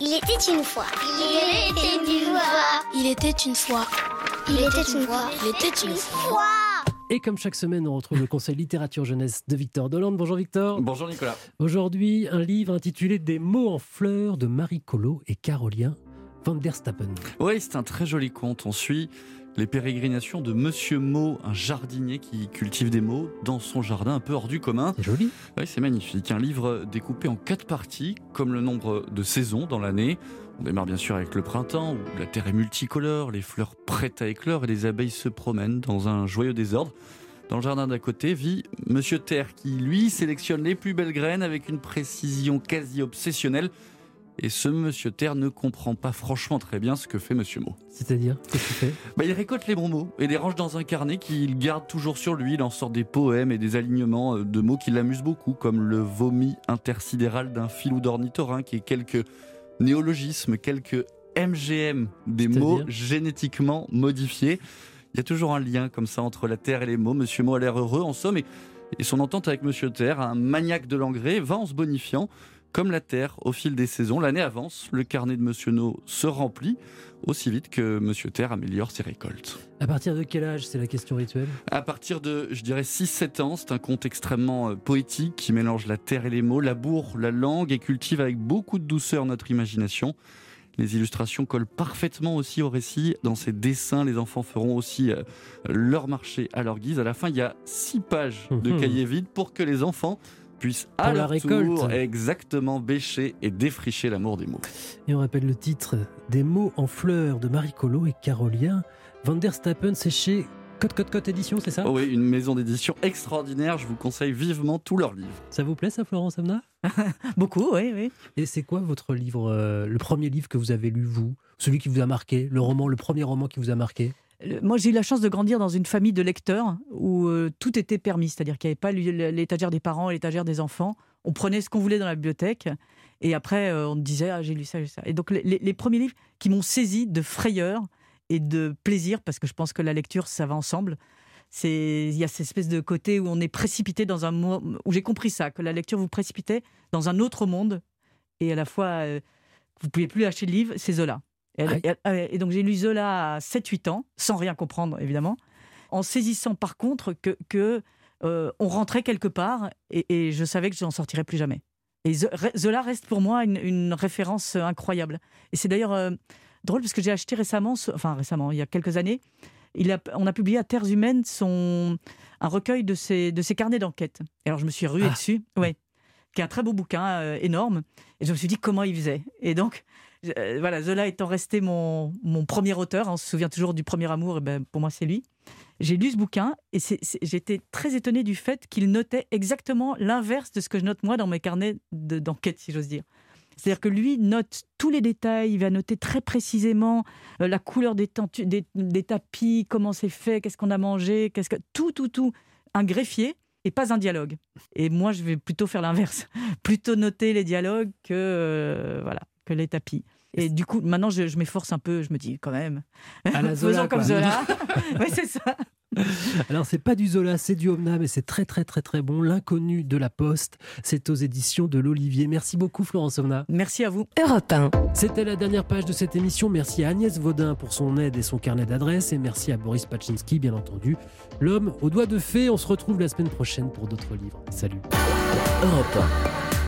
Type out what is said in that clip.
Il était une fois. Il était une fois. Il était une fois. Il était une fois. Il était une fois. Et comme chaque semaine, on retrouve le conseil littérature jeunesse de Victor Dolande. Bonjour Victor. Bonjour Nicolas. Aujourd'hui, un livre intitulé Des mots en fleurs de Marie Collot et Carolien van der Stappen. Oui, c'est un très joli conte. On suit les pérégrinations de Monsieur Mo, un jardinier qui cultive des mots dans son jardin un peu hors du commun. C'est joli. Oui, c'est magnifique. Un livre découpé en quatre parties, comme le nombre de saisons dans l'année. On démarre bien sûr avec le printemps, où la terre est multicolore, les fleurs prêtes à éclore et les abeilles se promènent dans un joyeux désordre. Dans le jardin d'à côté vit Monsieur Terre, qui lui sélectionne les plus belles graines avec une précision quasi obsessionnelle. Et ce Monsieur Terre ne comprend pas franchement très bien ce que fait Monsieur Mo. C'est-à-dire, qu'est-ce qu'il fait? Bah, il récolte les bons mots et les range dans un carnet qu'il garde toujours sur lui. Il en sort des poèmes et des alignements de mots qui l'amusent beaucoup, comme le vomi intersidéral d'un filou d'ornithorynque et quelques néologismes, quelques MGM, des mots génétiquement modifiés. Il y a toujours un lien comme ça entre la Terre et les mots. Monsieur Mo a l'air heureux en somme et, et son entente avec Monsieur Terre, un maniaque de l'engrais, va en se bonifiant. Comme la Terre, au fil des saisons, l'année avance, le carnet de Monsieur No se remplit aussi vite que Monsieur Terre améliore ses récoltes. À partir de quel âge C'est la question rituelle? À partir de, je dirais, 6-7 ans, c'est un conte extrêmement euh, poétique qui mélange la terre et les mots, laboure la langue et cultive avec beaucoup de douceur notre imagination. Les illustrations collent parfaitement aussi au récit. Dans ces dessins, les enfants feront aussi euh, leur marché à leur guise. À la fin, il y a 6 pages de Mhm. cahiers vides pour que les enfants puissent à Pour la leur récolte. tour exactement bêcher et défricher l'amour des mots. Et on rappelle le titre Des mots en fleurs de Marie Collot et Carolien van der Stappen. C'est chez Cote Cote Cote Édition, c'est ça? Oh oui, une maison d'édition extraordinaire. Je vous conseille vivement tous leurs livres. Ça vous plaît ça, Florence Amna? Beaucoup, oui, oui. Et c'est quoi votre livre, euh, le premier livre que vous avez lu, vous? Celui qui vous a marqué Le roman, le premier roman qui vous a marqué? Moi, j'ai eu la chance de grandir dans une famille de lecteurs où euh, tout était permis, c'est-à-dire qu'il n'y avait pas l'é- l'étagère des parents et l'étagère des enfants. On prenait ce qu'on voulait dans la bibliothèque et après, euh, on disait ah, j'ai lu ça, j'ai lu ça. Et donc, les, premiers livres qui m'ont saisi de frayeur et de plaisir, parce que je pense que la lecture, ça va ensemble. C'est il y a cette espèce de côté où on est précipité dans un mo- où j'ai compris ça que la lecture vous précipitait dans un autre monde et à la fois euh, vous pouviez plus acheter de livres, c'est Zola. Et, elle- Ah oui. et- et donc j'ai lu Zola à 7-8 ans, sans rien comprendre évidemment, en saisissant par contre que, que euh, on rentrait quelque part et, et je savais que je n'en sortirais plus jamais. Et Zola reste pour moi une, une référence euh, incroyable. Et c'est d'ailleurs euh, drôle parce que j'ai acheté récemment, ce- enfin récemment, il y a quelques années, il a, on a publié à Terres Humaines son, un recueil de ses, de ses carnets d'enquête. Et alors je me suis ruée Ah. dessus, ouais, qui est un très beau bouquin, euh, énorme. Et je me suis dit comment il faisait. Et donc, euh, voilà, Zola étant resté mon, mon premier auteur, hein, on se souvient toujours du premier amour, et ben, pour moi c'est lui. J'ai lu ce bouquin et j'étais très étonnée du fait qu'il notait exactement l'inverse de ce que je note moi dans mes carnets de- d'enquête, si j'ose dire. C'est-à-dire que lui note tous les détails, il va noter très précisément euh, la couleur des- des tapis, comment c'est fait, qu'est-ce qu'on a mangé, qu'est-ce que tout, tout, tout. Un greffier et pas un dialogue. Et moi, je vais plutôt faire l'inverse, plutôt noter les dialogues que euh, voilà que les tapis. Et du coup, maintenant, je, je m'efforce un peu. Je me dis quand même, À la Zola, faisons comme quoi. Zola. oui, c'est ça. Alors c'est pas du Zola, c'est du Omna, mais c'est très très très très bon. L'inconnu de la Poste, c'est aux éditions de l'Olivier. Merci beaucoup Florence Omna. Merci à vous. Europe 1. C'était la dernière page de cette émission. Merci à Agnès Vaudin pour son aide et son carnet d'adresses. Et merci à Boris Pachinski, bien entendu. L'homme aux doigts de fée. On se retrouve la semaine prochaine pour d'autres livres. Salut. Europe